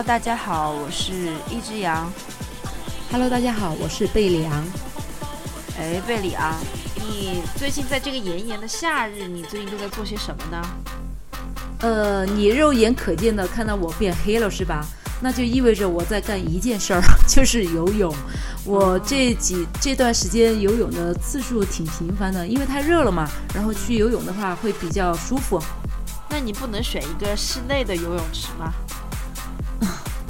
Hello，大家好，我是一只羊。Hello，大家好，我是贝里昂。哎，贝里昂，你最近在这个炎炎的夏日，你最近都在做些什么呢？呃，你肉眼可见的看到我变黑了是吧？那就意味着我在干一件事儿，就是游泳。我这几这段时间游泳的次数挺频繁的，因为太热了嘛。然后去游泳的话会比较舒服。那你不能选一个室内的游泳池吗？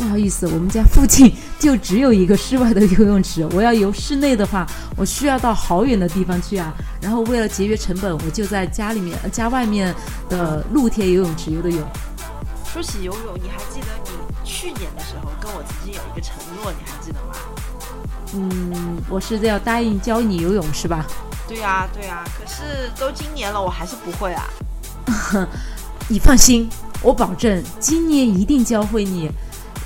不好意思，我们家附近就只有一个室外的游泳池。我要游室内的话，我需要到好远的地方去啊。然后为了节约成本，我就在家里面家外面的露天游泳池游的泳。说起游泳，你还记得你去年的时候跟我曾经有一个承诺，你还记得吗？嗯，我是要答应教你游泳是吧？对呀，对呀。可是都今年了，我还是不会啊。你放心，我保证今年一定教会你。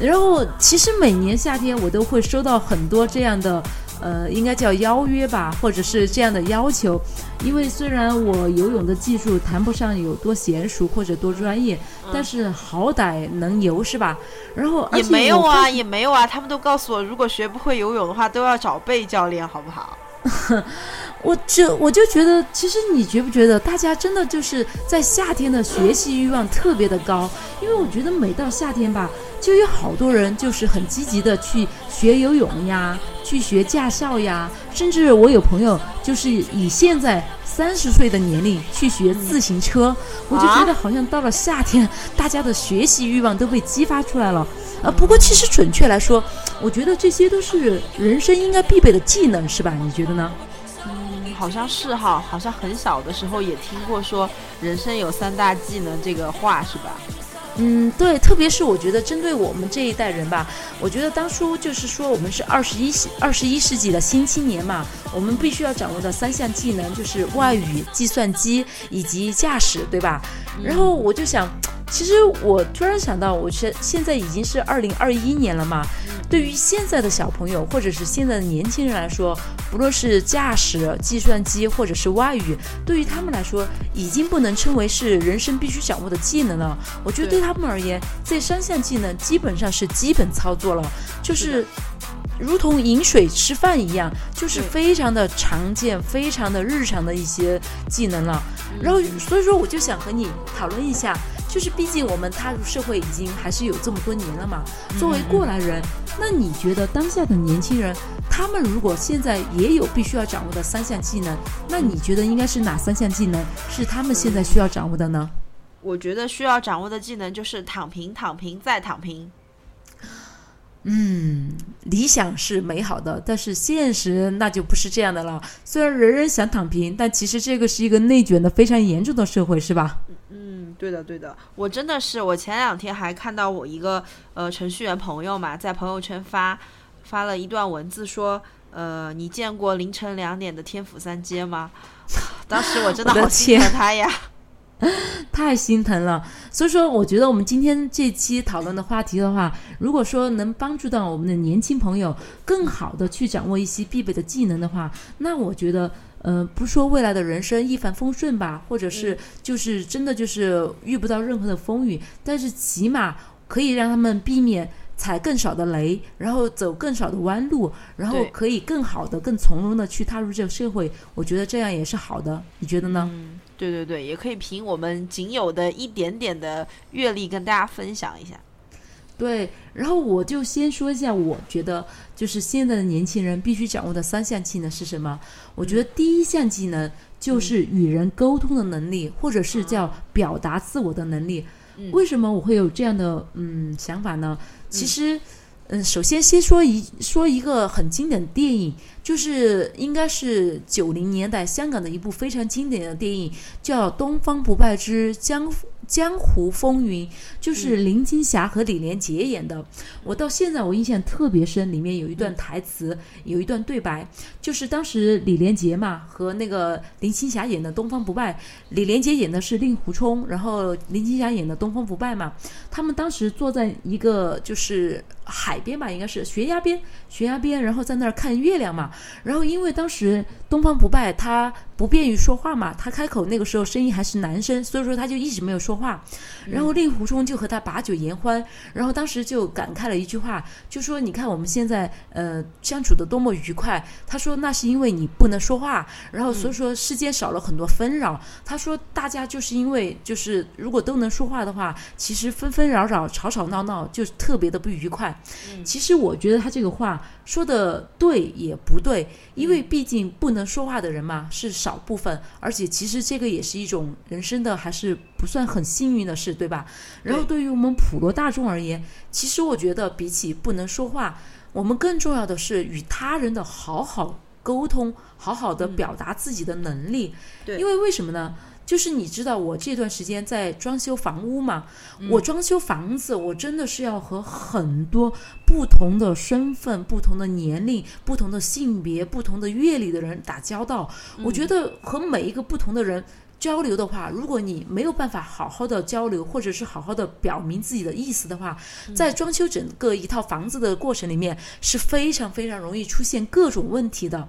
然后，其实每年夏天我都会收到很多这样的，呃，应该叫邀约吧，或者是这样的要求。因为虽然我游泳的技术谈不上有多娴熟或者多专业，但是好歹能游是吧？然后也没有啊，也没有啊。他们都告诉我，如果学不会游泳的话，都要找贝教练，好不好？我就我就觉得，其实你觉不觉得，大家真的就是在夏天的学习欲望特别的高？因为我觉得每到夏天吧，就有好多人就是很积极的去学游泳呀，去学驾校呀，甚至我有朋友就是以现在三十岁的年龄去学自行车，我就觉得好像到了夏天，大家的学习欲望都被激发出来了。呃，不过其实准确来说，我觉得这些都是人生应该必备的技能，是吧？你觉得呢？好像是哈，好像很小的时候也听过说人生有三大技能这个话是吧？嗯，对，特别是我觉得针对我们这一代人吧，我觉得当初就是说我们是二十一二十一世纪的新青年嘛，我们必须要掌握的三项技能就是外语、计算机以及驾驶，对吧？然后我就想。其实我突然想到，我现现在已经是二零二一年了嘛。对于现在的小朋友或者是现在的年轻人来说，不论是驾驶、计算机或者是外语，对于他们来说，已经不能称为是人生必须掌握的技能了。我觉得对他们而言，这三项技能基本上是基本操作了，就是如同饮水吃饭一样，就是非常的常见、非常的日常的一些技能了。然后，所以说我就想和你讨论一下。就是毕竟我们踏入社会已经还是有这么多年了嘛。作为过来人，那你觉得当下的年轻人，他们如果现在也有必须要掌握的三项技能，那你觉得应该是哪三项技能是他们现在需要掌握的呢？我觉得需要掌握的技能就是躺平、躺平再躺平。嗯，理想是美好的，但是现实那就不是这样的了。虽然人人想躺平，但其实这个是一个内卷的非常严重的社会，是吧？嗯对的，对的，我真的是，我前两天还看到我一个呃程序员朋友嘛，在朋友圈发发了一段文字，说，呃，你见过凌晨两点的天府三街吗？当时我真的好心疼他呀，太心疼了。所以说，我觉得我们今天这期讨论的话题的话，如果说能帮助到我们的年轻朋友更好的去掌握一些必备的技能的话，那我觉得。呃，不说未来的人生一帆风顺吧，或者是就是真的就是遇不到任何的风雨，但是起码可以让他们避免踩更少的雷，然后走更少的弯路，然后可以更好的、更从容的去踏入这个社会。我觉得这样也是好的，你觉得呢？嗯，对对对，也可以凭我们仅有的一点点的阅历跟大家分享一下。对，然后我就先说一下，我觉得就是现在的年轻人必须掌握的三项技能是什么？我觉得第一项技能就是与人沟通的能力，或者是叫表达自我的能力。为什么我会有这样的嗯想法呢？其实，嗯，嗯首先先说一说一个很经典的电影，就是应该是九零年代香港的一部非常经典的电影，叫《东方不败之江湖》。江湖风云就是林青霞和李连杰演的，我到现在我印象特别深，里面有一段台词，有一段对白，就是当时李连杰嘛和那个林青霞演的东方不败，李连杰演的是令狐冲，然后林青霞演的东方不败嘛，他们当时坐在一个就是海边吧，应该是悬崖边，悬崖边，然后在那儿看月亮嘛，然后因为当时东方不败他不便于说话嘛，他开口那个时候声音还是男生，所以说他就一直没有说。说话。然后令狐冲就和他把酒言欢，然后当时就感慨了一句话，就说：“你看我们现在呃相处的多么愉快。”他说：“那是因为你不能说话，然后所以说世间少了很多纷扰。”他说：“大家就是因为就是如果都能说话的话，其实纷纷扰扰、吵吵闹闹就特别的不愉快。”其实我觉得他这个话说的对也不对，因为毕竟不能说话的人嘛是少部分，而且其实这个也是一种人生的还是不算很幸运的事。对吧？然后对于我们普罗大众而言，其实我觉得比起不能说话，我们更重要的是与他人的好好沟通，好好的表达自己的能力。对，因为为什么呢？就是你知道，我这段时间在装修房屋嘛，我装修房子，我真的是要和很多不同的身份、不同的年龄、不同的性别、不同的阅历的人打交道。我觉得和每一个不同的人。交流的话，如果你没有办法好好的交流，或者是好好的表明自己的意思的话，在装修整个一套房子的过程里面是非常非常容易出现各种问题的。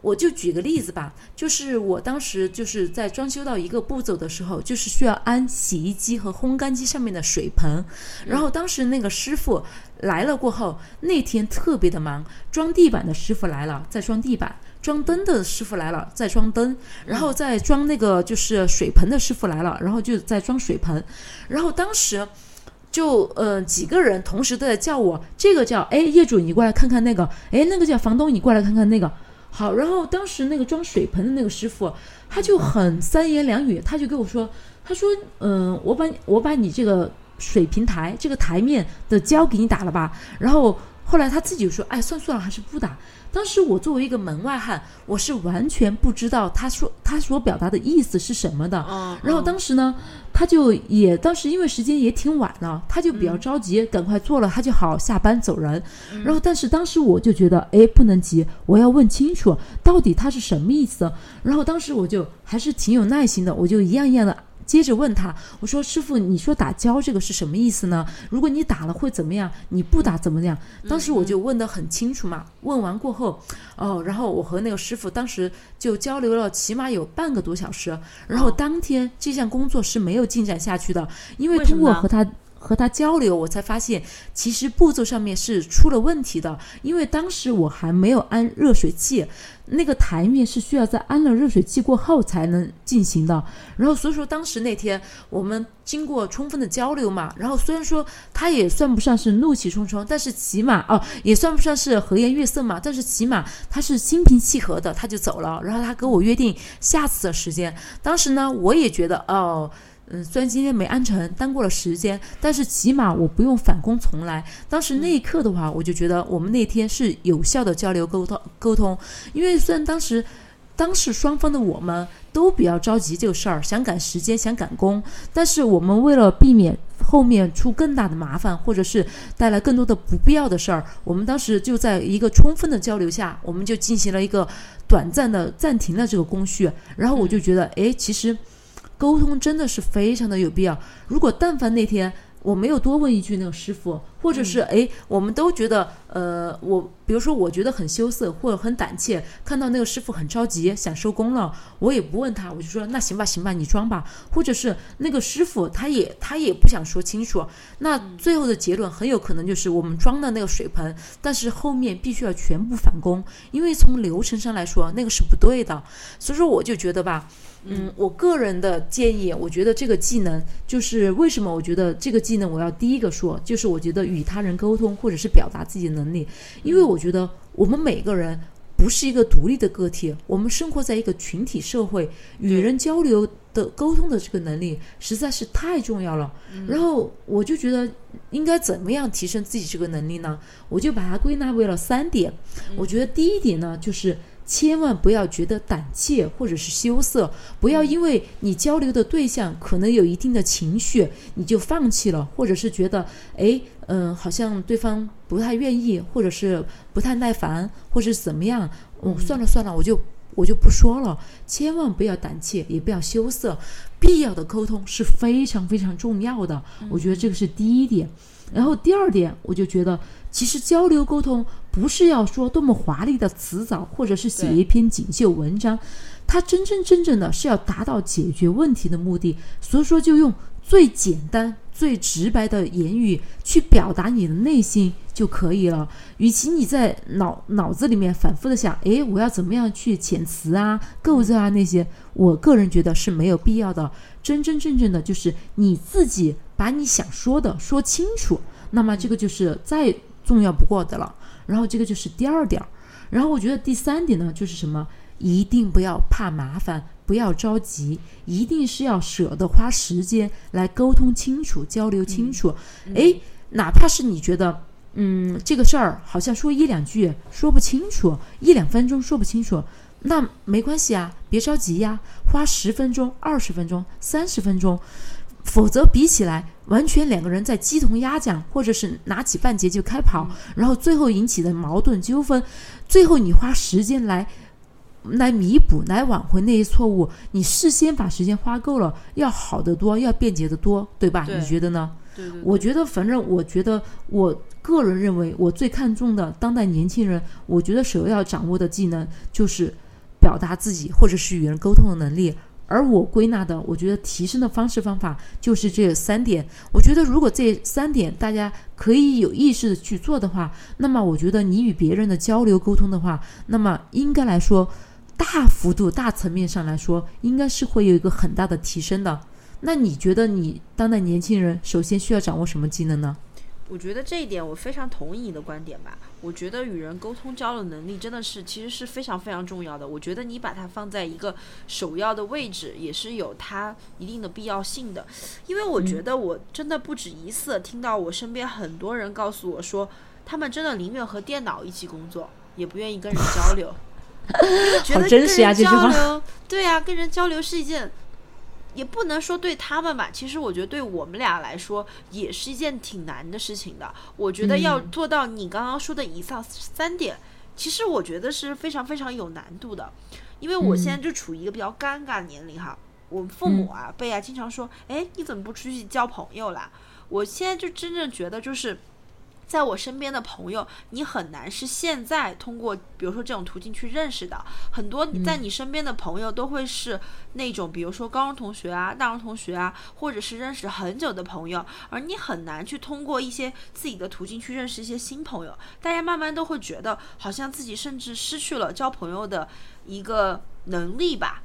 我就举个例子吧，就是我当时就是在装修到一个步骤的时候，就是需要安洗衣机和烘干机上面的水盆，然后当时那个师傅来了过后，那天特别的忙，装地板的师傅来了，在装地板。装灯的师傅来了，在装灯，然后再装那个就是水盆的师傅来了，然后就在装水盆，然后当时就呃几个人同时都在叫我，这个叫哎业主你过来看看那个，哎那个叫房东你过来看看那个，好，然后当时那个装水盆的那个师傅他就很三言两语，他就跟我说，他说嗯我把我把你这个水平台这个台面的胶给你打了吧，然后后来他自己就说，哎算算了还是不打。当时我作为一个门外汉，我是完全不知道他说他所表达的意思是什么的。然后当时呢，他就也当时因为时间也挺晚了，他就比较着急，赶快做了，他就好下班走人。然后但是当时我就觉得，哎，不能急，我要问清楚到底他是什么意思。然后当时我就还是挺有耐心的，我就一样一样的。接着问他，我说：“师傅，你说打胶这个是什么意思呢？如果你打了会怎么样？你不打怎么样？”当时我就问得很清楚嘛。问完过后，哦，然后我和那个师傅当时就交流了起码有半个多小时。然后当天这项工作是没有进展下去的，因为通过和他。和他交流，我才发现其实步骤上面是出了问题的，因为当时我还没有安热水器，那个台面是需要在安了热水器过后才能进行的。然后所以说当时那天我们经过充分的交流嘛，然后虽然说他也算不上是怒气冲冲，但是起码哦也算不上是和颜悦色嘛，但是起码他是心平气和的，他就走了。然后他跟我约定下次的时间，当时呢我也觉得哦。嗯，虽然今天没安成，耽过了时间，但是起码我不用返工重来。当时那一刻的话，我就觉得我们那天是有效的交流沟通沟通。因为虽然当时当事双方的我们都比较着急这个事儿，想赶时间，想赶工，但是我们为了避免后面出更大的麻烦，或者是带来更多的不必要的事儿，我们当时就在一个充分的交流下，我们就进行了一个短暂的暂停了这个工序。然后我就觉得，哎，其实。沟通真的是非常的有必要。如果但凡那天我没有多问一句那个师傅，或者是哎，我们都觉得呃，我比如说我觉得很羞涩或者很胆怯，看到那个师傅很着急想收工了，我也不问他，我就说那行吧行吧，你装吧。或者是那个师傅他也他也不想说清楚，那最后的结论很有可能就是我们装的那个水盆，但是后面必须要全部返工，因为从流程上来说那个是不对的。所以说我就觉得吧。嗯，我个人的建议，我觉得这个技能就是为什么我觉得这个技能我要第一个说，就是我觉得与他人沟通或者是表达自己的能力，因为我觉得我们每个人不是一个独立的个体，我们生活在一个群体社会，与人交流的沟通的这个能力实在是太重要了。然后我就觉得应该怎么样提升自己这个能力呢？我就把它归纳为了三点。我觉得第一点呢，就是。千万不要觉得胆怯或者是羞涩，不要因为你交流的对象可能有一定的情绪，你就放弃了，或者是觉得，哎，嗯，好像对方不太愿意，或者是不太耐烦，或者是怎么样，嗯，算了算了，我就我就不说了。千万不要胆怯，也不要羞涩，必要的沟通是非常非常重要的。我觉得这个是第一点。然后第二点，我就觉得。其实交流沟通不是要说多么华丽的辞藻，或者是写一篇锦绣文章，它真真正正的是要达到解决问题的目的。所以说，就用最简单、最直白的言语去表达你的内心就可以了。与其你在脑脑子里面反复的想，诶，我要怎么样去遣词啊、构造啊那些，我个人觉得是没有必要的。真真正正的就是你自己把你想说的说清楚，那么这个就是再重要不过的了。然后这个就是第二点。然后我觉得第三点呢，就是什么？一定不要怕麻烦，不要着急，一定是要舍得花时间来沟通清楚、交流清楚。诶，哪怕是你觉得，嗯，这个事儿好像说一两句说不清楚，一两分钟说不清楚，那没关系啊，别着急呀，花十分钟、二十分钟、三十分钟。否则比起来，完全两个人在鸡同鸭讲，或者是拿起半截就开跑，然后最后引起的矛盾纠纷，最后你花时间来来弥补、来挽回那些错误，你事先把时间花够了，要好得多，要便捷得多，对吧？你觉得呢？对对，我觉得，反正我觉得，我个人认为，我最看重的当代年轻人，我觉得首要掌握的技能就是表达自己，或者是与人沟通的能力。而我归纳的，我觉得提升的方式方法就是这三点。我觉得如果这三点大家可以有意识的去做的话，那么我觉得你与别人的交流沟通的话，那么应该来说，大幅度、大层面上来说，应该是会有一个很大的提升的。那你觉得你当代年轻人首先需要掌握什么技能呢？我觉得这一点我非常同意你的观点吧。我觉得与人沟通交流能力真的是其实是非常非常重要的。我觉得你把它放在一个首要的位置，也是有它一定的必要性的。因为我觉得我真的不止一次听到我身边很多人告诉我说，他们真的宁愿和电脑一起工作，也不愿意跟人交流。觉得真实呀，这句话。对呀，跟人交流是一件。也不能说对他们吧，其实我觉得对我们俩来说也是一件挺难的事情的。我觉得要做到你刚刚说的以上三点，其实我觉得是非常非常有难度的。因为我现在就处于一个比较尴尬的年龄哈，我父母啊辈啊经常说，哎，你怎么不出去交朋友啦？我现在就真正觉得就是。在我身边的朋友，你很难是现在通过，比如说这种途径去认识的。很多在你身边的朋友都会是那种，比如说高中同学啊、大学同学啊，或者是认识很久的朋友，而你很难去通过一些自己的途径去认识一些新朋友。大家慢慢都会觉得，好像自己甚至失去了交朋友的一个能力吧。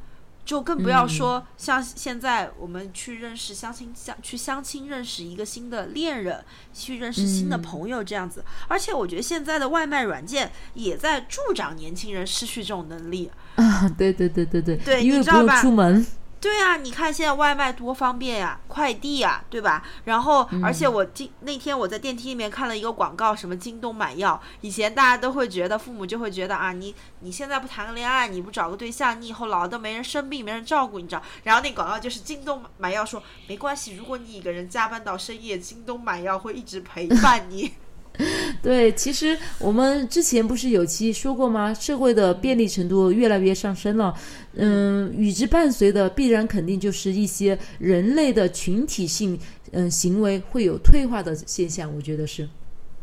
就更不要说像现在我们去认识相亲相去相亲认识一个新的恋人，去认识新的朋友这样子。而且我觉得现在的外卖软件也在助长年轻人失去这种能力。啊，对对对对对，对，因为不用出门。对啊，你看现在外卖多方便呀，快递呀，对吧？然后，而且我今那天我在电梯里面看了一个广告，什么京东买药。以前大家都会觉得，父母就会觉得啊，你你现在不谈个恋爱，你不找个对象，你以后老都没人生病，没人照顾，你知道？然后那广告就是京东买药，说没关系，如果你一个人加班到深夜，京东买药会一直陪伴你。对，其实我们之前不是有期说过吗？社会的便利程度越来越上升了，嗯，与之伴随的必然肯定就是一些人类的群体性嗯行为会有退化的现象，我觉得是。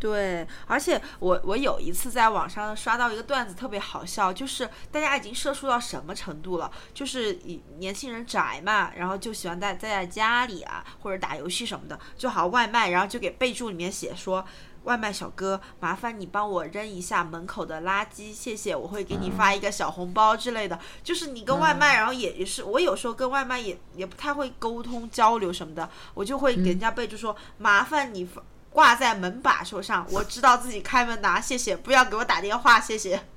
对，而且我我有一次在网上刷到一个段子，特别好笑，就是大家已经社畜到什么程度了？就是以年轻人宅嘛，然后就喜欢在在家里啊，或者打游戏什么的，就好外卖，然后就给备注里面写说。外卖小哥，麻烦你帮我扔一下门口的垃圾，谢谢，我会给你发一个小红包之类的。就是你跟外卖，然后也也是，我有时候跟外卖也也不太会沟通交流什么的，我就会给人家备注说，麻烦你挂在门把手上，我知道自己开门拿，谢谢，不要给我打电话，谢谢。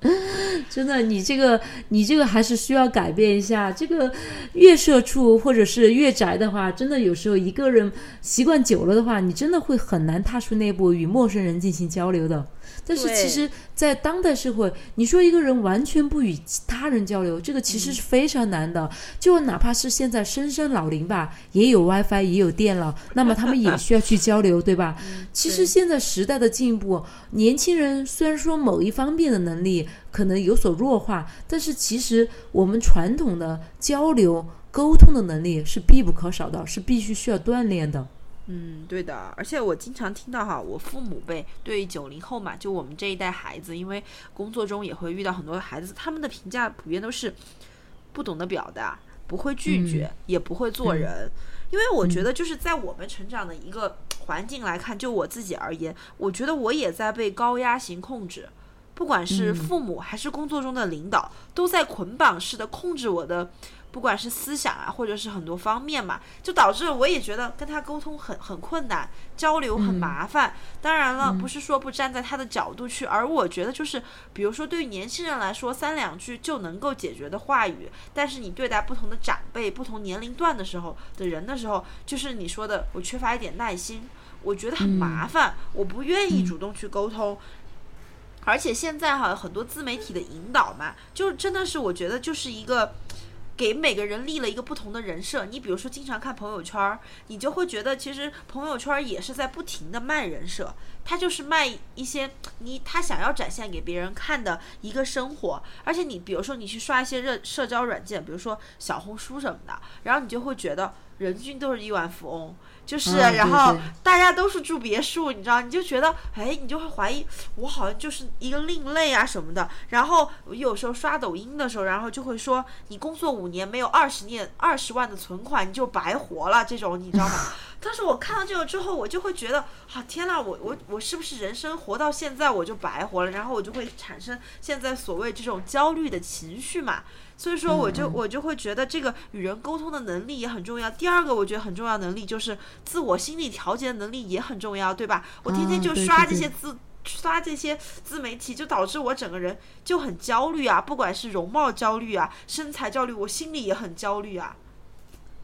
真的，你这个你这个还是需要改变一下。这个越社畜或者是越宅的话，真的有时候一个人习惯久了的话，你真的会很难踏出那步与陌生人进行交流的。但是其实，在当代社会，你说一个人完全不与他人交流，这个其实是非常难的。就哪怕是现在深山老林吧，也有 WiFi，也有电了，那么他们也需要去交流，对吧？其实现在时代的进步，年轻人虽然说某一方面的能力可能有所弱化，但是其实我们传统的交流沟通的能力是必不可少的，是必须需要锻炼的。嗯，对的，而且我经常听到哈，我父母辈对九零后嘛，就我们这一代孩子，因为工作中也会遇到很多孩子，他们的评价普遍都是不懂得表达，不会拒绝，也不会做人。因为我觉得就是在我们成长的一个环境来看，就我自己而言，我觉得我也在被高压型控制，不管是父母还是工作中的领导，都在捆绑式的控制我的。不管是思想啊，或者是很多方面嘛，就导致我也觉得跟他沟通很很困难，交流很麻烦。当然了，不是说不站在他的角度去，而我觉得就是，比如说对于年轻人来说，三两句就能够解决的话语，但是你对待不同的长辈、不同年龄段的时候的人的时候，就是你说的，我缺乏一点耐心，我觉得很麻烦，我不愿意主动去沟通。而且现在哈，很多自媒体的引导嘛，就真的是我觉得就是一个。给每个人立了一个不同的人设，你比如说经常看朋友圈，你就会觉得其实朋友圈也是在不停的卖人设，他就是卖一些你他想要展现给别人看的一个生活，而且你比如说你去刷一些热社交软件，比如说小红书什么的，然后你就会觉得人均都是亿万富翁。就是，然后大家都是住别墅，你知道，你就觉得，哎，你就会怀疑我好像就是一个另类啊什么的。然后有时候刷抖音的时候，然后就会说，你工作五年没有二十年 二十万的存款，你就白活了。这种你知道吗？但是我看到这个之后，我就会觉得，啊，天呐，我我我是不是人生活到现在我就白活了？然后我就会产生现在所谓这种焦虑的情绪嘛。所以说，我就我就会觉得这个与人沟通的能力也很重要。第二个，我觉得很重要能力就是自我心理调节的能力也很重要，对吧？我天天就刷这些自刷这些自媒体，就导致我整个人就很焦虑啊，不管是容貌焦虑啊、身材焦虑，我心里也很焦虑啊。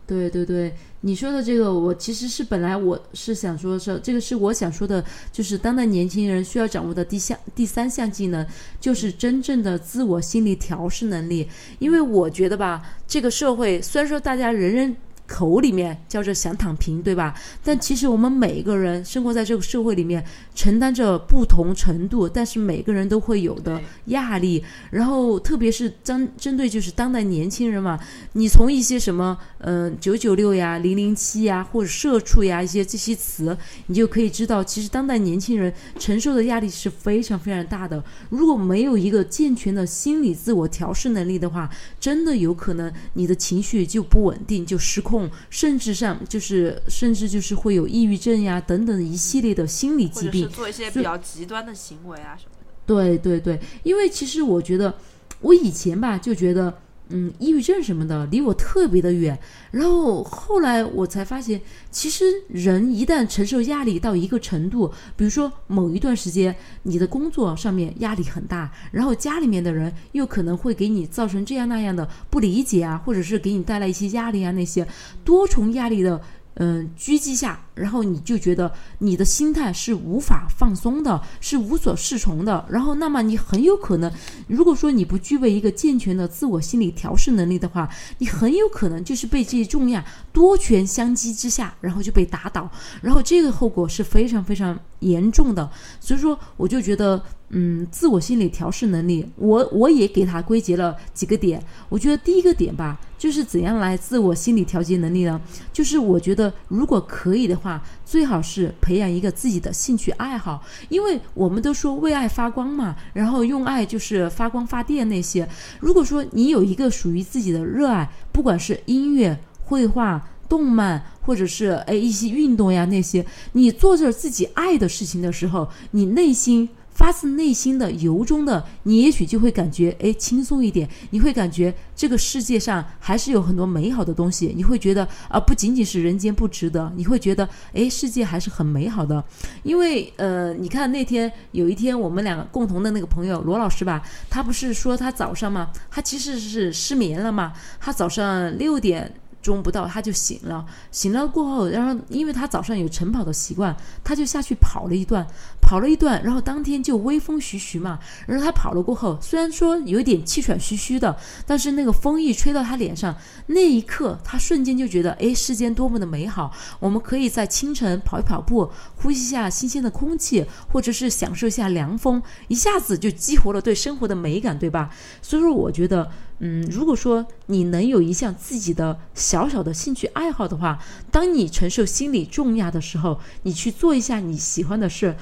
对对对，你说的这个，我其实是本来我是想说，是这个是我想说的，就是当代年轻人需要掌握的第项第三项技能，就是真正的自我心理调试能力。因为我觉得吧，这个社会虽然说大家人人。口里面叫着想躺平，对吧？但其实我们每一个人生活在这个社会里面，承担着不同程度，但是每个人都会有的压力。然后，特别是针针对就是当代年轻人嘛，你从一些什么嗯九九六呀、零零七呀或者社畜呀一些这些词，你就可以知道，其实当代年轻人承受的压力是非常非常大的。如果没有一个健全的心理自我调试能力的话，真的有可能你的情绪就不稳定，就失控。甚至上就是，甚至就是会有抑郁症呀等等一系列的心理疾病，做一些比较极端的行为啊什么的。对对对，因为其实我觉得，我以前吧就觉得。嗯，抑郁症什么的离我特别的远，然后后来我才发现，其实人一旦承受压力到一个程度，比如说某一段时间你的工作上面压力很大，然后家里面的人又可能会给你造成这样那样的不理解啊，或者是给你带来一些压力啊，那些多重压力的。嗯，狙击下，然后你就觉得你的心态是无法放松的，是无所适从的。然后，那么你很有可能，如果说你不具备一个健全的自我心理调试能力的话，你很有可能就是被这些重压多拳相击之下，然后就被打倒。然后这个后果是非常非常严重的。所以说，我就觉得，嗯，自我心理调试能力，我我也给它归结了几个点。我觉得第一个点吧。就是怎样来自我心理调节能力呢？就是我觉得，如果可以的话，最好是培养一个自己的兴趣爱好，因为我们都说为爱发光嘛，然后用爱就是发光发电那些。如果说你有一个属于自己的热爱，不管是音乐、绘画、动漫，或者是诶一些运动呀那些，你做着自己爱的事情的时候，你内心。发自内心的由衷的，你也许就会感觉哎轻松一点，你会感觉这个世界上还是有很多美好的东西，你会觉得啊不仅仅是人间不值得，你会觉得哎世界还是很美好的，因为呃你看那天有一天我们两个共同的那个朋友罗老师吧，他不是说他早上嘛，他其实是失眠了嘛，他早上六点。钟不到他就醒了，醒了过后，然后因为他早上有晨跑的习惯，他就下去跑了一段，跑了一段，然后当天就微风徐徐嘛，然后他跑了过后，虽然说有点气喘吁吁的，但是那个风一吹到他脸上，那一刻他瞬间就觉得，哎，世间多么的美好，我们可以在清晨跑一跑步，呼吸一下新鲜的空气，或者是享受一下凉风，一下子就激活了对生活的美感，对吧？所以说，我觉得。嗯，如果说你能有一项自己的小小的兴趣爱好的话，当你承受心理重压的时候，你去做一下你喜欢的事。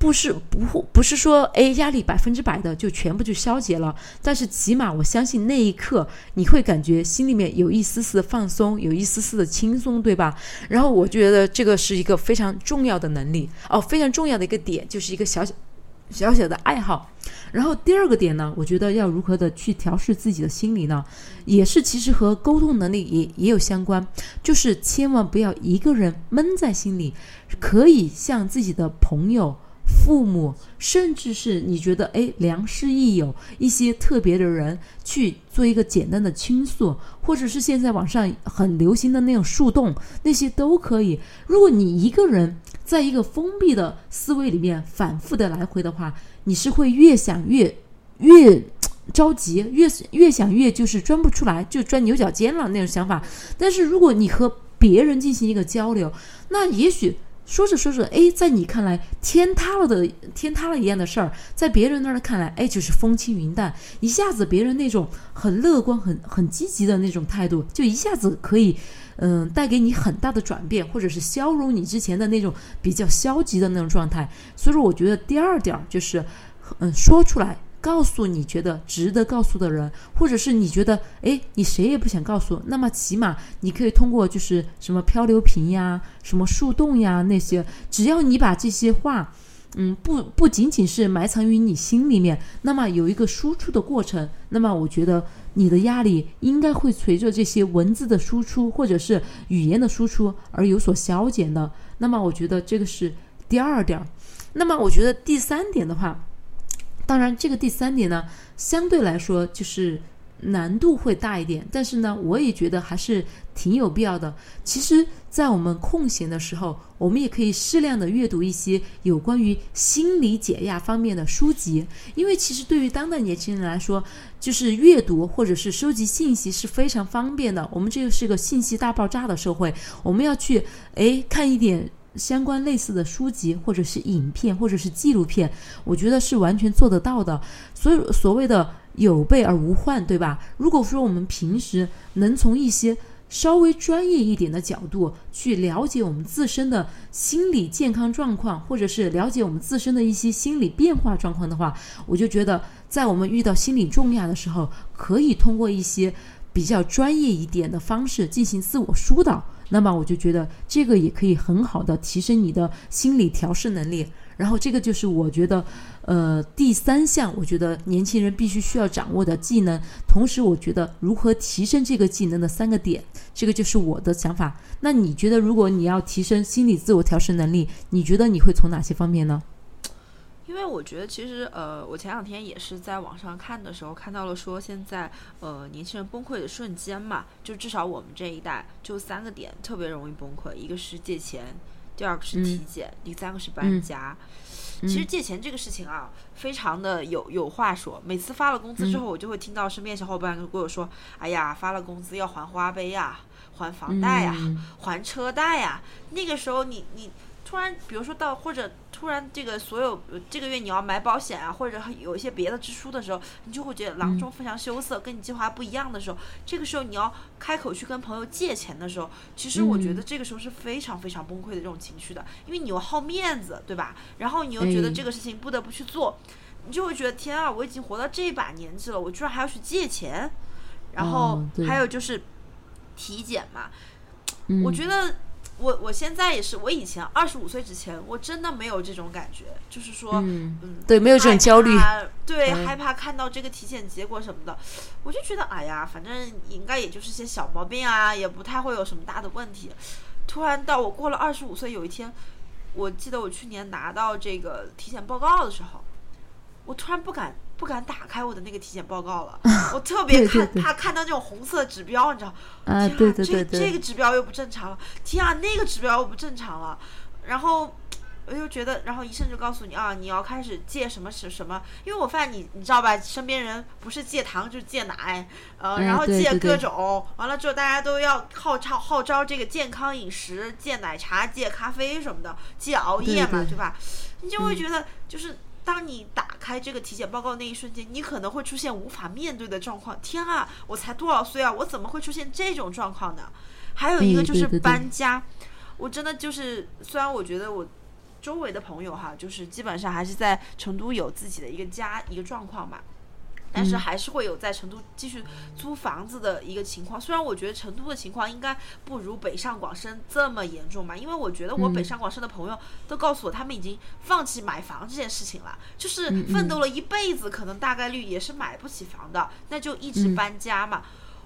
不是不不是说哎压力百分之百的就全部就消解了，但是起码我相信那一刻你会感觉心里面有一丝丝的放松，有一丝丝的轻松，对吧？然后我觉得这个是一个非常重要的能力哦，非常重要的一个点，就是一个小小小小的爱好。然后第二个点呢，我觉得要如何的去调试自己的心理呢，也是其实和沟通能力也也有相关，就是千万不要一个人闷在心里，可以向自己的朋友。父母，甚至是你觉得哎良师益友一些特别的人去做一个简单的倾诉，或者是现在网上很流行的那种树洞，那些都可以。如果你一个人在一个封闭的思维里面反复的来回的话，你是会越想越越着急，越越想越就是钻不出来，就钻牛角尖了那种想法。但是如果你和别人进行一个交流，那也许。说着说着，哎，在你看来天塌了的天塌了一样的事儿，在别人那儿看来，哎，就是风轻云淡。一下子，别人那种很乐观、很很积极的那种态度，就一下子可以，嗯，带给你很大的转变，或者是消融你之前的那种比较消极的那种状态。所以说，我觉得第二点就是，嗯，说出来。告诉你觉得值得告诉的人，或者是你觉得哎，你谁也不想告诉，那么起码你可以通过就是什么漂流瓶呀、什么树洞呀那些，只要你把这些话，嗯，不不仅仅是埋藏于你心里面，那么有一个输出的过程，那么我觉得你的压力应该会随着这些文字的输出或者是语言的输出而有所消减的。那么我觉得这个是第二点。那么我觉得第三点的话。当然，这个第三点呢，相对来说就是难度会大一点，但是呢，我也觉得还是挺有必要的。其实，在我们空闲的时候，我们也可以适量的阅读一些有关于心理解压方面的书籍，因为其实对于当代年轻人来说，就是阅读或者是收集信息是非常方便的。我们这个是个信息大爆炸的社会，我们要去诶看一点。相关类似的书籍，或者是影片，或者是纪录片，我觉得是完全做得到的。所以所谓的有备而无患，对吧？如果说我们平时能从一些稍微专业一点的角度去了解我们自身的心理健康状况，或者是了解我们自身的一些心理变化状况的话，我就觉得在我们遇到心理重压的时候，可以通过一些比较专业一点的方式进行自我疏导。那么我就觉得这个也可以很好的提升你的心理调试能力，然后这个就是我觉得，呃，第三项我觉得年轻人必须需要掌握的技能。同时，我觉得如何提升这个技能的三个点，这个就是我的想法。那你觉得，如果你要提升心理自我调试能力，你觉得你会从哪些方面呢？因为我觉得，其实呃，我前两天也是在网上看的时候看到了，说现在呃年轻人崩溃的瞬间嘛，就至少我们这一代就三个点特别容易崩溃，一个是借钱，第二个是体检，第三个是搬家。其实借钱这个事情啊，非常的有有话说。每次发了工资之后，我就会听到身边小伙伴跟我说：“哎呀，发了工资要还花呗呀，还房贷呀，还车贷呀。”那个时候你你。突然，比如说到或者突然这个所有这个月你要买保险啊，或者有一些别的支出的时候，你就会觉得囊中非常羞涩，跟你计划不一样的时候，这个时候你要开口去跟朋友借钱的时候，其实我觉得这个时候是非常非常崩溃的这种情绪的，因为你又好面子，对吧？然后你又觉得这个事情不得不去做，你就会觉得天啊，我已经活到这把年纪了，我居然还要去借钱，然后还有就是体检嘛，我觉得。我我现在也是，我以前二十五岁之前，我真的没有这种感觉，就是说，嗯，对，没有这种焦虑，对，害怕看到这个体检结果什么的，我就觉得，哎呀，反正应该也就是些小毛病啊，也不太会有什么大的问题。突然到我过了二十五岁，有一天，我记得我去年拿到这个体检报告的时候，我突然不敢。不敢打开我的那个体检报告了，我特别看怕看到那种红色指标，你知道？啊，对对对对，这个指标又不正常了，天啊，那个指标又不正常了，然后我就觉得，然后医生就告诉你啊，你要开始戒什么什什么，因为我发现你你知道吧，身边人不是戒糖就是戒奶，呃，然后戒各种，完了之后大家都要号召号召这个健康饮食，戒奶茶、戒咖啡什么的，戒熬夜嘛，对吧？你就会觉得就是。当你打开这个体检报告那一瞬间，你可能会出现无法面对的状况。天啊，我才多少岁啊，我怎么会出现这种状况呢？还有一个就是搬家，我真的就是，虽然我觉得我周围的朋友哈，就是基本上还是在成都有自己的一个家一个状况嘛。但是还是会有在成都继续租房子的一个情况。虽然我觉得成都的情况应该不如北上广深这么严重嘛，因为我觉得我北上广深的朋友都告诉我，他们已经放弃买房这件事情了，就是奋斗了一辈子，可能大概率也是买不起房的，那就一直搬家嘛。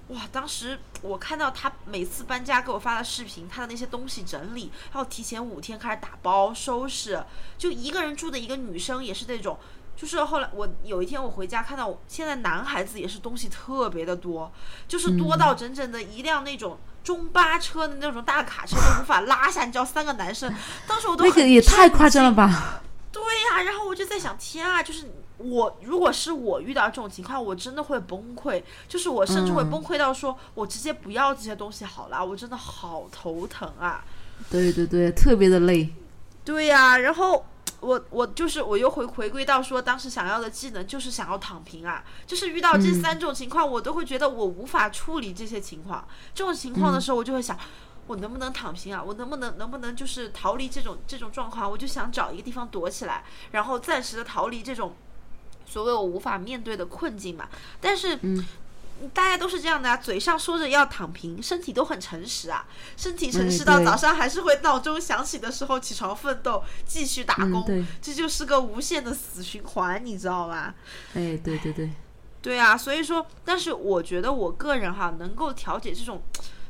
哇！当时我看到他每次搬家给我发的视频，他的那些东西整理，然后提前五天开始打包收拾，就一个人住的一个女生也是那种。就是后来我有一天我回家看到，现在男孩子也是东西特别的多，就是多到整整的一辆那种中巴车的那种大卡车都无法拉下，你知道三个男生，当时我都那个也太夸张了吧？对呀、然后我就在想，天啊，就是我如果是我遇到这种情况，我真的会崩溃，就是我甚至会崩溃到说，我直接不要这些东西好了，我真的好头疼啊。对对对，特别的累。对呀、然后我我就是我又回回归到说，当时想要的技能就是想要躺平啊，就是遇到这三种情况，我都会觉得我无法处理这些情况。这种情况的时候，我就会想。我能不能躺平啊？我能不能能不能就是逃离这种这种状况？我就想找一个地方躲起来，然后暂时的逃离这种所谓我无法面对的困境嘛。但是，大家都是这样的啊，嘴上说着要躺平，身体都很诚实啊，身体诚实到早上还是会闹钟响起的时候起床奋斗，继续打工，嗯这就是个无限的死循环，你知道吗？哎，对对对，对啊，所以说，但是我觉得我个人哈，能够调节这种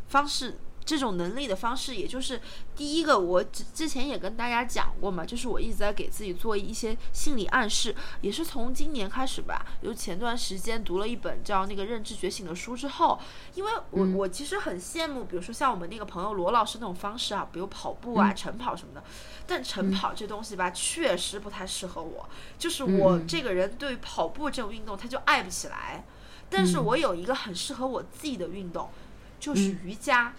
方式。这种能力的方式，也就是第一个，我之之前也跟大家讲过嘛，就是我一直在给自己做一些心理暗示，也是从今年开始吧，就前段时间读了一本叫那个《认知觉醒》的书之后，因为我、我其实很羡慕，比如说像我们那个朋友罗老师那种方式啊，比如跑步啊、晨跑什么的，但晨跑这东西吧，确实不太适合我，就是我这个人对跑步这种运动，他就爱不起来。但是我有一个很适合我自己的运动，就是瑜伽。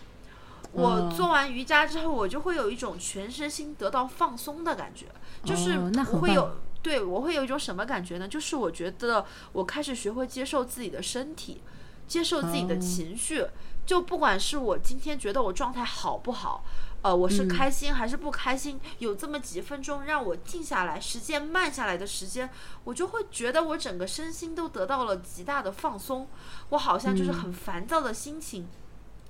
我哦做完瑜伽之后，我就会有一种全身心得到放松的感觉，就是我会有、棒对我会有一种什么感觉呢？就是我觉得我开始学会接受自己的身体，接受自己的哦情绪。就不管是我今天觉得我状态好不好，呃，我是开心还是不开心，有这么几分钟让我静下来，时间慢下来的时间，我就会觉得我整个身心都得到了极大的放松。我好像就是很烦躁的心情。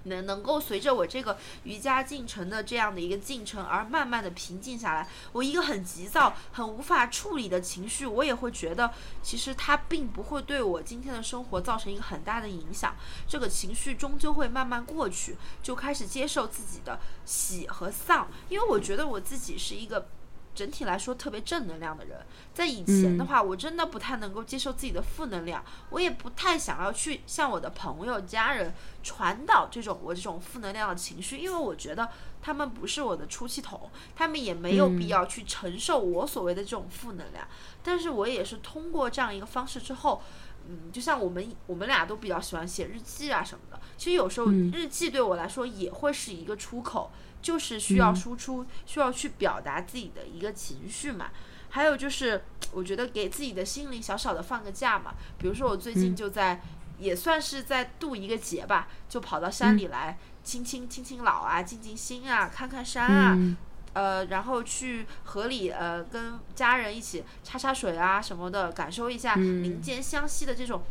能能够随着我这个瑜伽进程的这样的一个进程而慢慢的平静下来。我一个很急躁、很无法处理的情绪，我也会觉得其实它并不会对我今天的生活造成一个很大的影响。这个情绪终究会慢慢过去，就开始接受自己的喜和丧，因为我觉得我自己是一个。整体来说特别正能量的人，在以前的话，我真的不太能够接受自己的负能量，我也不太想要去向我的朋友、家人传导这种我这种负能量的情绪，因为我觉得他们不是我的出气筒，他们也没有必要去承受我所谓的这种负能量。但是我也是通过这样一个方式之后，嗯，就像我们我们俩都比较喜欢写日记啊什么的，其实有时候日记对我来说也会是一个出口。就是需要输出，需要去表达自己的一个情绪嘛。还有就是，我觉得给自己的心灵小小的放个假嘛。比如说，我最近就在，也算是在度一个节吧，就跑到山里来亲亲亲亲老啊，静静心啊，看看山啊，嗯呃，然后去河里呃跟家人一起插插水啊什么的，感受一下林间湘西的这种。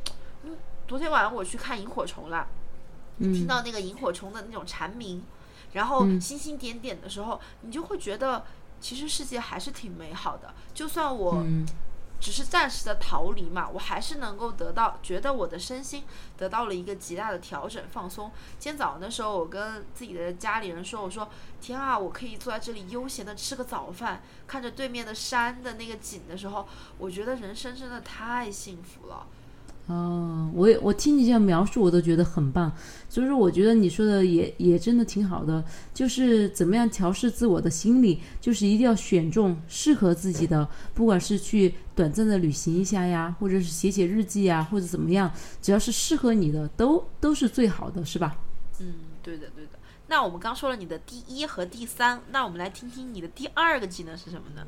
嗯，昨天晚上我去看萤火虫了，听到那个萤火虫的那种蝉鸣。然后星星点点的时候，你就会觉得其实世界还是挺美好的。就算我只是暂时的逃离嘛，我还是能够得到，觉得我的身心得到了一个极大的调整放松。今天早上的时候，我跟自己的家里人说：“我说天啊，我可以坐在这里悠闲的吃个早饭，看着对面的山的那个景的时候，我觉得人生真的太幸福了。”哦，我也我听你这样描述，我都觉得很棒。所以说，我觉得你说的也也真的挺好的，就是怎么样调试自我的心理，就是一定要选中适合自己的，不管是去短暂的旅行一下呀，或者是写写日记呀，或者怎么样，只要是适合你的，都都是最好的，是吧？嗯，对的，对的。那我们刚说了你的第一和第三，那我们来听听你的第二个技能是什么呢？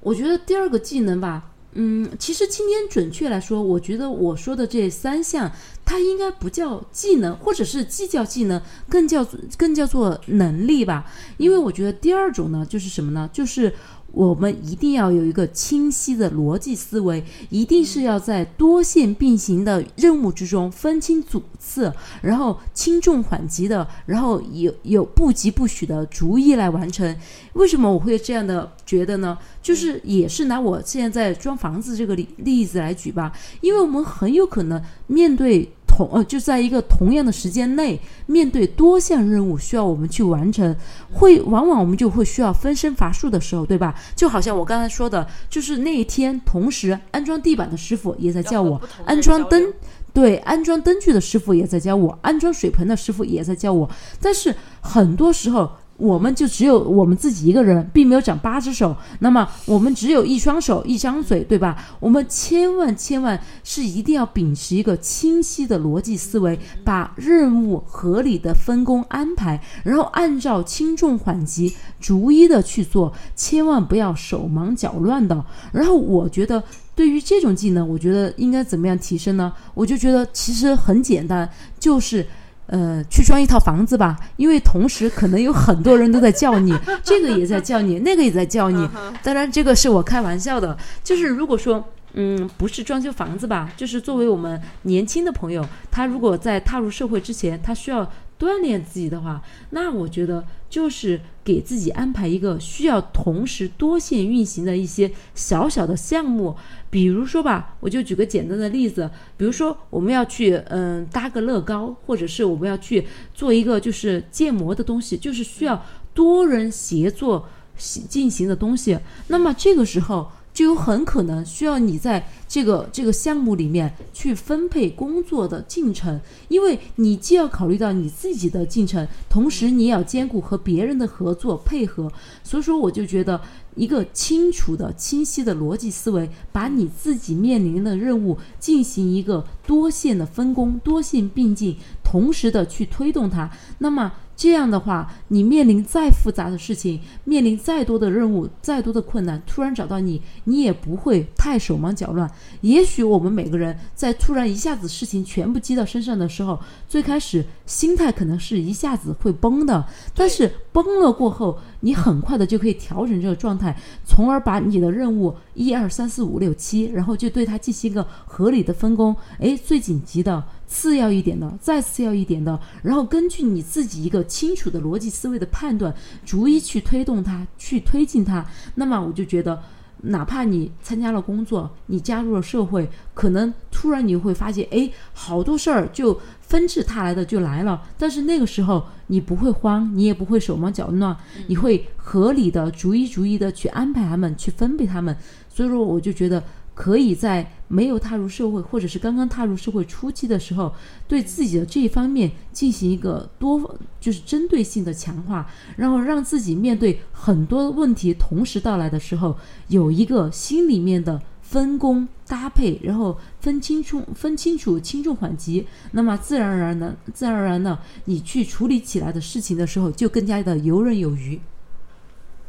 我觉得第二个技能吧，嗯，其实今天准确来说，我觉得我说的这三项，它应该不叫技能，或者是既叫技能，更叫更叫做能力吧。因为我觉得第二种呢，就是什么呢？就是我们一定要有一个清晰的逻辑思维，一定是要在多线并行的任务之中分清主次，然后轻重缓急的，然后有有不疾不徐的逐一来完成。为什么我会这样的觉得呢？就是也是拿我现在在装房子这个例例子来举吧，因为我们很有可能面对。同呃，就在一个同样的时间内，面对多项任务需要我们去完成，会往往我们就会需要分身乏术的时候，对吧？就好像我刚才说的，就是那一天同时安装地板的师傅也在叫我安装灯，对，安装灯具的师傅也在教我安装水盆的师傅也在教我，但是很多时候。我们就只有我们自己一个人，并没有长八只手。那么我们只有一双手、一张嘴，对吧？我们千万千万是一定要秉持一个清晰的逻辑思维，把任务合理的分工安排，然后按照轻重缓急逐一的去做，千万不要手忙脚乱的。然后我觉得，对于这种技能，我觉得应该怎么样提升呢？我就觉得其实很简单，就是。呃，去装一套房子吧，因为同时可能有很多人都在叫你，这个也在叫你，那个也在叫你。当然，这个是我开玩笑的。就是如果说，嗯，不是装修房子吧，就是作为我们年轻的朋友，他如果在踏入社会之前，他需要。锻炼自己的话，那我觉得就是给自己安排一个需要同时多线运行的一些小小的项目，比如说吧，我就举个简单的例子，比如说我们要去嗯搭个乐高，或者是我们要去做一个就是建模的东西，就是需要多人协作进行的东西，那么这个时候。就有很可能需要你在这个这个项目里面去分配工作的进程，因为你既要考虑到你自己的进程，同时你也要兼顾和别人的合作配合。所以说，我就觉得一个清楚的、清晰的逻辑思维，把你自己面临的任务进行一个多线的分工、多线并进，同时的去推动它，那么。这样的话，你面临再复杂的事情，面临再多的任务，再多的困难，突然找到你，你也不会太手忙脚乱。也许我们每个人在突然一下子事情全部积到身上的时候，最开始心态可能是一下子会崩的，但是崩了过后，你很快的就可以调整这个状态，从而把你的任务一二三四五六七，然后就对它进行一个合理的分工。诶，最紧急的。次要一点的，再次要一点的，然后根据你自己一个清楚的逻辑思维的判断，逐一去推动它，去推进它。那么我就觉得，哪怕你参加了工作，你加入了社会，可能突然你会发现，哎，好多事儿就纷至沓来的就来了。但是那个时候你不会慌，你也不会手忙脚乱，你会合理的逐一逐一的去安排他们，去分配他们。所以说，我就觉得。可以在没有踏入社会，或者是刚刚踏入社会初期的时候，对自己的这一方面进行一个多就是针对性的强化，然后让自己面对很多问题同时到来的时候，有一个心里面的分工搭配，然后分清楚分清楚轻重缓急，那么自然而然的，自然而然的，你去处理起来的事情的时候，就更加的游刃有余。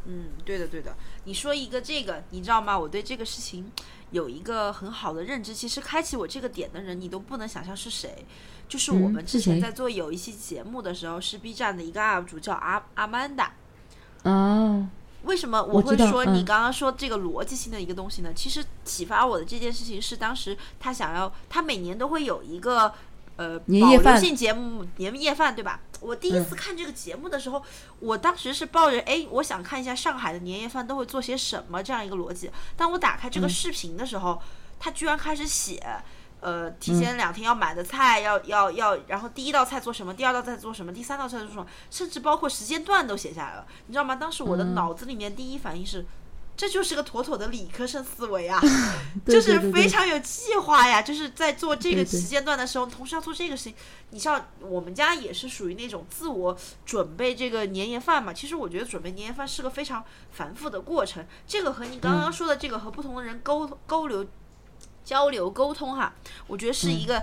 嗯，对的，对的。你说一个这个，你知道吗？我对这个事情。有一个很好的认知，其实开启我这个点的人，你都不能想象是谁。就是我们之前在做有一期节目的时候，是 B 站的一个 UP 主叫阿阿曼达。哦，为什么我会说你刚刚说这个逻辑性的一个东西呢？其实启发我的这件事情是，当时他想要，他每年都会有一个。呃，保留性节目年夜饭，对吧？我第一次看这个节目的时候，我当时是抱着哎，我想看一下上海的年夜饭都会做些什么这样一个逻辑。当我打开这个视频的时候，他居然开始写，呃，提前两天要买的菜，要要要，然后第一道菜做什么，第二道菜做什么，第三道菜做什么，甚至包括时间段都写下来了。你知道吗？当时我的脑子里面第一反应是。这就是个妥妥的理科生思维啊，就是非常有计划呀。就是在做这个时间段的时候，同时要做这个事情。你像我们家也是属于那种自我准备这个年夜饭嘛。其实我觉得准备年夜饭是个非常繁复的过程。这个和你刚刚说的这个和不同的人沟沟流、交流、沟通哈，我觉得是一个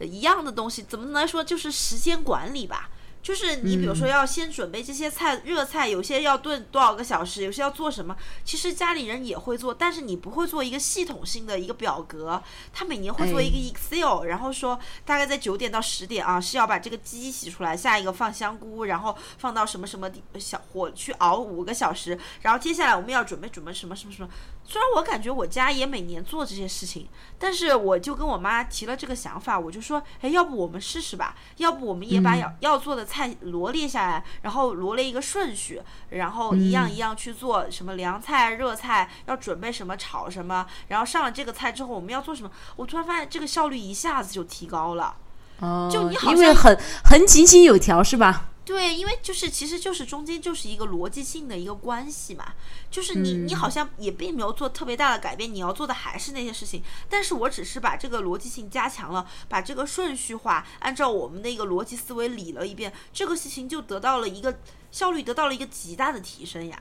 一样的东西。怎么来说？就是时间管理吧。就是你比如说要先准备这些菜，热菜有些要炖多少个小时，有些要做什么，其实家里人也会做，但是你不会做一个系统性的一个表格，他每年会做一个 Excel，然后说大概在九点到十点啊是要把这个鸡洗出来，下一个放香菇，然后放到什么什么地小火去熬五个小时，然后接下来我们要准备准备什么什么什么。虽然我感觉我家也每年做这些事情，但是我就跟我妈提了这个想法，我就说，哎，要不我们试试吧？要不我们也把要要做的菜罗列下来，然后罗列一个顺序，然后一样一样去做什么凉菜、热菜，要准备什么炒什么，然后上了这个菜之后我们要做什么？我突然发现这个效率一下子就提高了。哦，就你好因为像很很井井有条是吧？对，因为就是其实就是中间就是一个逻辑性的一个关系嘛，就是你你好像也并没有做特别大的改变，你要做的还是那些事情，但是我只是把这个逻辑性加强了，把这个顺序化，按照我们的一个逻辑思维理了一遍，这个事情就得到了一个效率得到了一个极大的提升呀。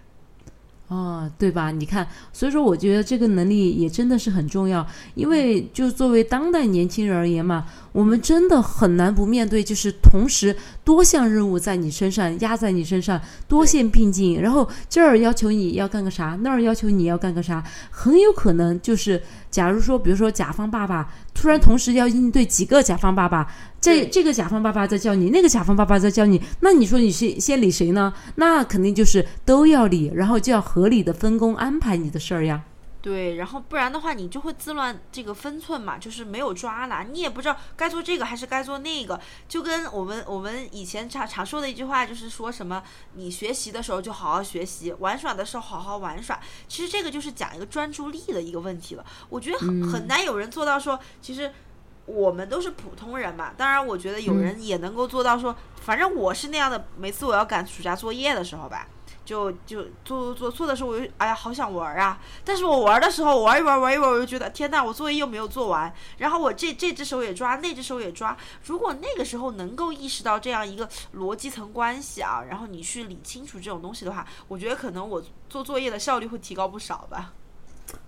哦，对吧？你看，所以说我觉得这个能力也真的是很重要，因为就作为当代年轻人而言嘛，我们真的很难不面对，就是同时多项任务在你身上压在你身上，多线并进，然后这儿要求你要干个啥，那儿要求你要干个啥，很有可能就是，假如说，比如说甲方爸爸突然同时要应对几个甲方爸爸，这这个甲方爸爸在叫你，那个甲方爸爸在叫你，那你说你先先理谁呢？那肯定就是都要理，然后就要合理的分工安排你的事儿呀。对，然后不然的话，你就会自乱这个分寸嘛，就是没有抓拿，你也不知道该做这个还是该做那个，就跟我们我们以前常常说的一句话，就是说什么你学习的时候就好好学习，玩耍的时候好好玩耍。其实这个就是讲一个专注力的一个问题了。我觉得很很难有人做到说，其实我们都是普通人嘛，当然我觉得有人也能够做到说，反正我是那样的，每次我要赶暑假作业的时候吧。就就做做做做的时候，我就哎呀，好想玩儿啊！但是我玩儿的时候，玩一玩玩一玩，我就觉得天呐，我作业又没有做完。然后我这这只手也抓，那只手也抓。如果那个时候能够意识到这样一个逻辑层关系啊，然后你去理清楚这种东西的话，我觉得可能我做作业的效率会提高不少吧。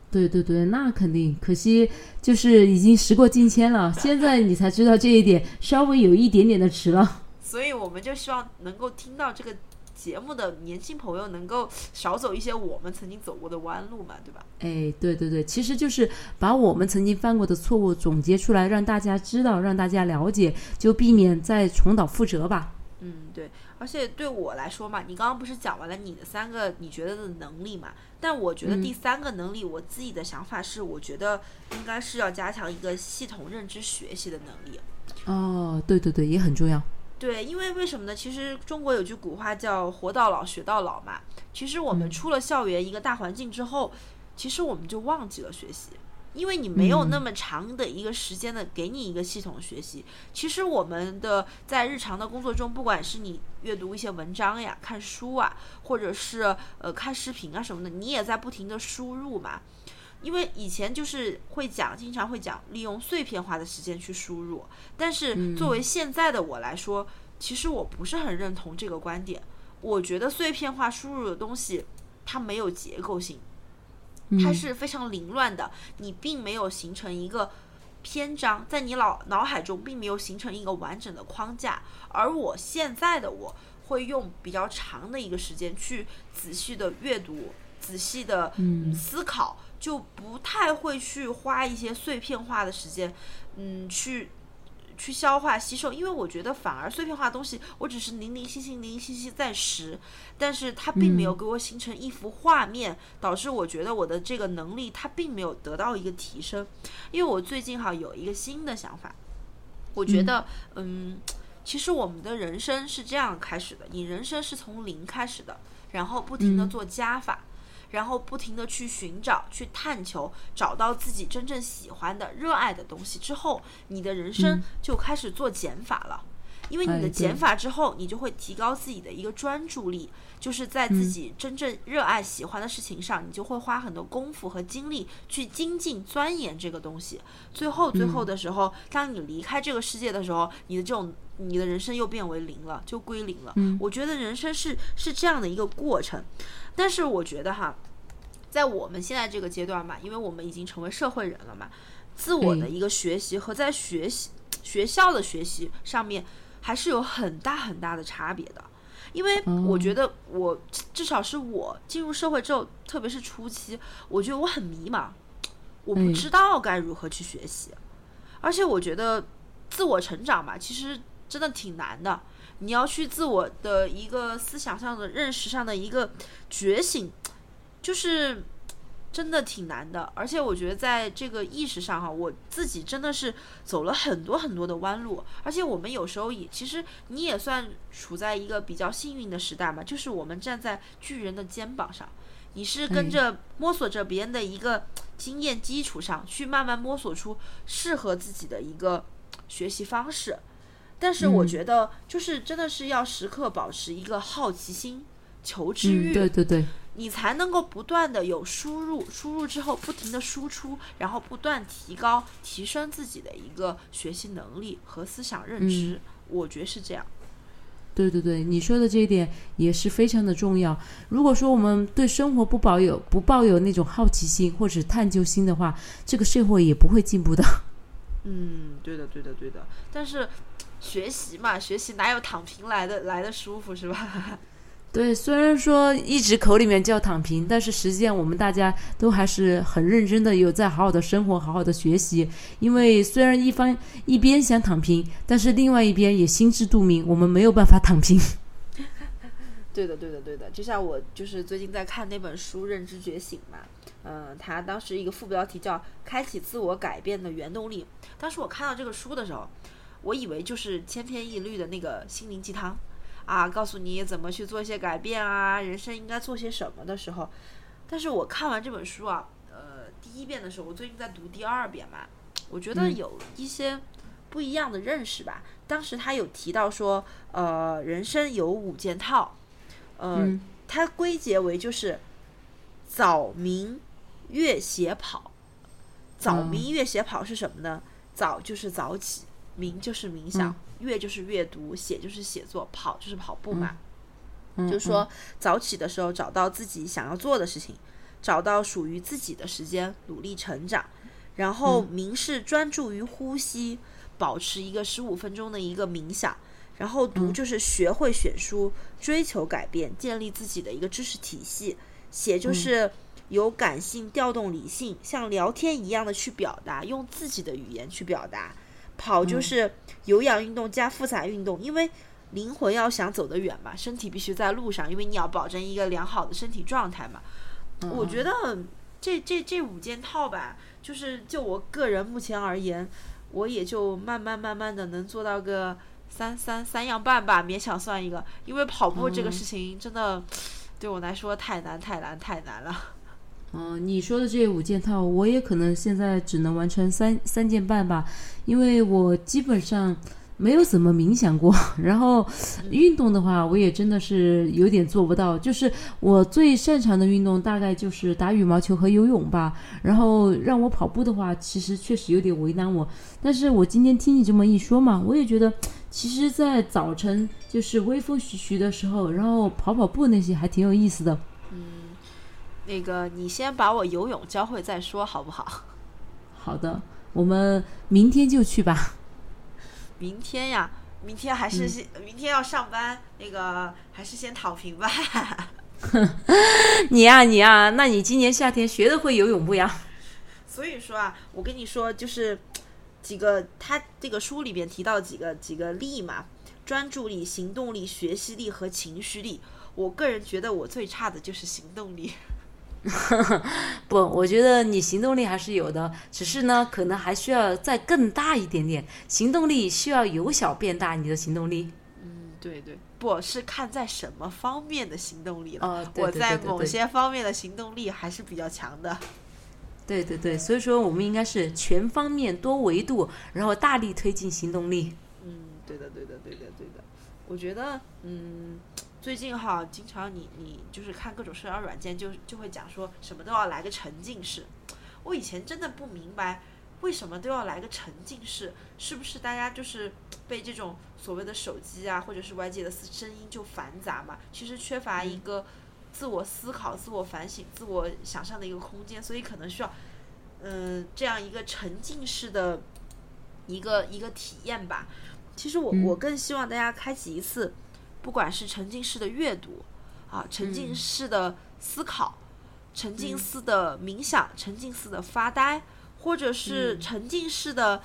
对对对，那肯定。可惜就是已经时过境迁了，现在你才知道这一点，稍微有一点点的迟了。所以我们就希望能够听到这个节目的年轻朋友能够少走一些我们曾经走过的弯路嘛，对吧？哎，对对对，其实就是把我们曾经犯过的错误总结出来，让大家知道，让大家了解，就避免再重蹈覆辙吧。嗯，对，而且对我来说嘛，你刚刚不是讲完了你的三个你觉得的能力嘛？但我觉得第三个能力，我自己的想法是，我觉得应该是要加强一个系统认知学习的能力。哦，对对对，也很重要。对，因为为什么呢？其实中国有句古话叫“活到老，学到老”嘛。其实我们出了校园一个大环境之后，其实我们就忘记了学习，因为你没有那么长的一个时间的给你一个系统学习。其实我们的在日常的工作中，不管是你阅读一些文章呀、看书啊，或者是呃看视频啊什么的，你也在不停的输入嘛。因为以前就是会讲，经常会讲利用碎片化的时间去输入，但是作为现在的我来说，其实我不是很认同这个观点。我觉得碎片化输入的东西，它没有结构性，它是非常凌乱的，你并没有形成一个篇章，在你脑脑海中并没有形成一个完整的框架。而我现在的我会用比较长的一个时间去仔细的阅读，仔细的嗯思考。就不太会去花一些碎片化的时间，嗯，去去消化吸收，因为我觉得反而碎片化的东西，我只是零零星星、零零星星在识，但是它并没有给我形成一幅画面，导致我觉得我的这个能力它并没有得到一个提升。因为我最近哈有一个新的想法，我觉得，嗯，其实我们的人生是这样开始的，你人生是从零开始的，然后不停的做加法。然后不停的去寻找、去探求，找到自己真正喜欢的、热爱的东西之后，你的人生就开始做减法了。因为你的减法之后，你就会提高自己的一个专注力，就是在自己真正热爱、喜欢的事情上，你就会花很多功夫和精力去精进、钻研这个东西。最后，最后的时候，当你离开这个世界的时候，你的这种你的人生又变为零了，就归零了。我觉得人生是是这样的一个过程。但是我觉得哈，在我们现在这个阶段嘛，因为我们已经成为社会人了嘛，自我的一个学习和在学习学校的学习上面，还是有很大很大的差别的。因为我觉得我至少是我进入社会之后，特别是初期，我觉得我很迷茫，我不知道该如何去学习，而且我觉得自我成长吧，其实真的挺难的。你要去自我的一个思想上的认识上的一个觉醒，就是真的挺难的。而且我觉得在这个意识上哈，我自己真的是走了很多很多的弯路。而且我们有时候也，其实你也算处在一个比较幸运的时代嘛，就是我们站在巨人的肩膀上，你是跟着摸索着别人的一个经验基础上去慢慢摸索出适合自己的一个学习方式。但是我觉得，就是真的是要时刻保持一个好奇心、求知欲，对对对，你才能够不断的有输入，输入之后不停的输出，然后不断提高、提升自己的一个学习能力和思想认知。我觉得是这样。对对对，你说的这一点也是非常的重要。如果说我们对生活不保有、不抱有那种好奇心或者探究心的话，这个社会也不会进步的。嗯，对的，对的，对的。但是。学习嘛，学习哪有躺平来的来的舒服是吧？对，虽然说一直口里面叫躺平，但是实际上我们大家都还是很认真的，有在好好的生活，好好的学习。因为虽然一方一边想躺平，但是另外一边也心知肚明，我们没有办法躺平。对的，对的，对的。就像我就是最近在看那本书《认知觉醒》嘛，嗯，他当时一个副标题叫“开启自我改变的原动力”。当时我看到这个书的时候。我以为就是千篇一律的那个心灵鸡汤，啊，告诉你怎么去做一些改变啊，人生应该做些什么的时候，但是我看完这本书啊，呃，第一遍的时候，我最近在读第二遍嘛，我觉得有一些不一样的认识吧。当时他有提到说，呃，人生有五件套，呃，它归结为就是早明月写跑，早明月写跑是什么呢？早就是早起。冥就是冥想，阅就是阅读，写就是写作，跑就是跑步嘛。就是说，早起的时候找到自己想要做的事情，找到属于自己的时间，努力成长。然后冥是专注于呼吸，保持一个十五分钟的一个冥想。然后读就是学会选书，追求改变，建立自己的一个知识体系。写就是有感性调动理性，像聊天一样的去表达，用自己的语言去表达。跑就是有氧运动加复杂运动，因为灵魂要想走得远嘛，身体必须在路上，因为你要保证一个良好的身体状态嘛。我觉得这这这五件套吧，就是就我个人目前而言，我也就慢慢慢慢的能做到个三三三样半吧，勉强算一个。因为跑步这个事情真的 对我来说太难太难太难了。嗯，你说的这五件套，我也可能现在只能完成三三件半吧，因为我基本上没有怎么冥想过。然后运动的话，我也真的是有点做不到。就是我最擅长的运动大概就是打羽毛球和游泳吧。然后让我跑步的话，其实确实有点为难我。但是我今天听你这么一说嘛，我也觉得，其实，在早晨就是微风徐徐的时候，然后跑跑步那些还挺有意思的。那个，你先把我游泳教会再说，好不好？好的，我们明天就去吧。明天呀，明天还是先，明天要上班，那个还是先躺平吧。你呀，你呀，那你今年夏天学的会游泳不呀？所以说啊，我跟你说，就是几个他这个书里边提到几个几个力嘛，专注力、行动力、学习力和情绪力。我个人觉得我最差的就是行动力。不，我觉得你行动力还是有的，只是呢，可能还需要再更大一点点。行动力需要由小变大，你的行动力。嗯，对对，不是看在什么方面的行动力了。哦，我在某些方面的行动力还是比较强的。对对对，所以说我们应该是全方面、多维度，然后大力推进行动力。嗯，对的，对的，对的，对的。我觉得，嗯。最近哈，经常你你就是看各种社交软件，就就会讲说什么都要来个沉浸式。我以前真的不明白，为什么都要来个沉浸式？是不是大家就是被这种所谓的手机啊，或者是外界的声音就繁杂嘛？其实缺乏一个自我思考、自我反省、自我想象的一个空间，所以可能需要嗯这样一个沉浸式的一个一个体验吧。其实我、嗯我更希望大家开启一次，不管是沉浸式的阅读啊，沉浸式的思考，沉浸式的冥想，沉浸式的发呆，或者是沉浸式的，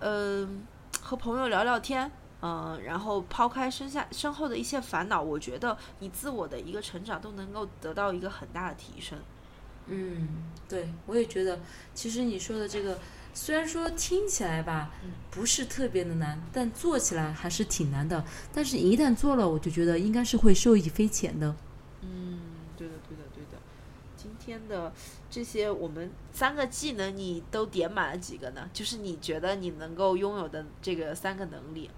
嗯、和朋友聊聊天。嗯，然后抛开身下身后的一些烦恼，我觉得你自我的一个成长都能够得到一个很大的提升。嗯，对，我也觉得，其实你说的这个，虽然说听起来吧，不是特别的难，但做起来还是挺难的。但是，一旦做了，我就觉得应该是会受益匪浅的。嗯，对的，对的，对的。今天的这些我们三个技能，你都点满了几个呢？就是你觉得你能够拥有的这个三个能力。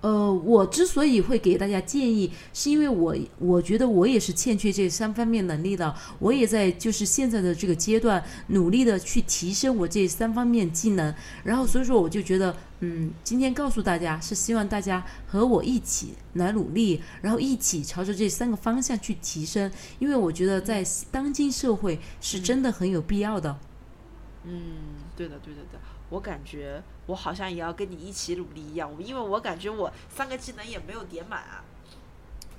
呃，我之所以会给大家建议，是因为我我觉得我也是欠缺这三方面能力的，我也在就是现在的这个阶段努力的去提升我这三方面技能，然后所以说我就觉得，嗯，今天告诉大家是希望大家和我一起来努力，然后一起朝着这三个方向去提升，因为我觉得在当今社会是真的很有必要的。嗯，对的，对的，对的。我感觉我好像也要跟你一起努力一样，因为我感觉我三个技能也没有点满啊。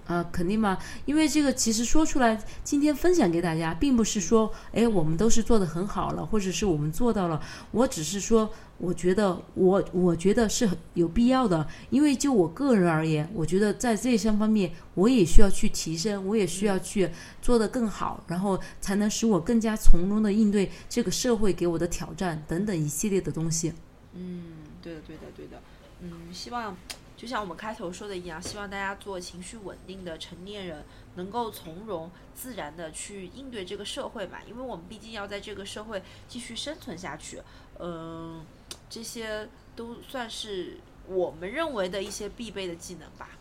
啊，肯定嘛，因为这个其实说出来，今天分享给大家，并不是说，哎，我们都是做的很好了，或者是我们做到了，我只是说，我觉得我我觉得是很有必要的，因为就我个人而言，我觉得在这三方面，我也需要去提升，我也需要去做得更好，然后才能使我更加从容的应对这个社会给我的挑战等等一系列的东西。嗯，对的，对的，对的。嗯，希望就像我们开头说的一样，希望大家做情绪稳定的成年人，能够从容自然的去应对这个社会嘛，因为我们毕竟要在这个社会继续生存下去。嗯，这些都算是我们认为的一些必备的技能吧。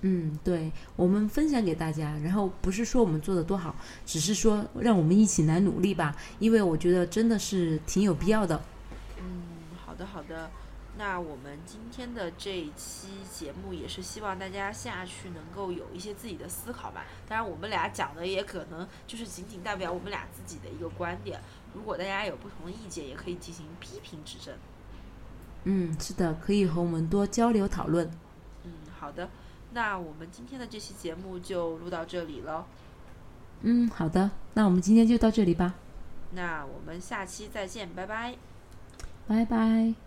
嗯，对，我们分享给大家，然后不是说我们做的多好，只是说让我们一起来努力吧，因为我觉得真的是挺有必要的。嗯，好的好的，那我们今天的这一期节目也是希望大家下去能够有一些自己的思考吧。当然，我们俩讲的也可能就是仅仅代表我们俩自己的一个观点。如果大家有不同的意见，也可以进行批评指正。嗯，是的，可以和我们多交流讨论。嗯，好的，那我们今天的这期节目就录到这里了。嗯，好的，那我们今天就到这里吧，那我们下期再见，拜拜。拜拜。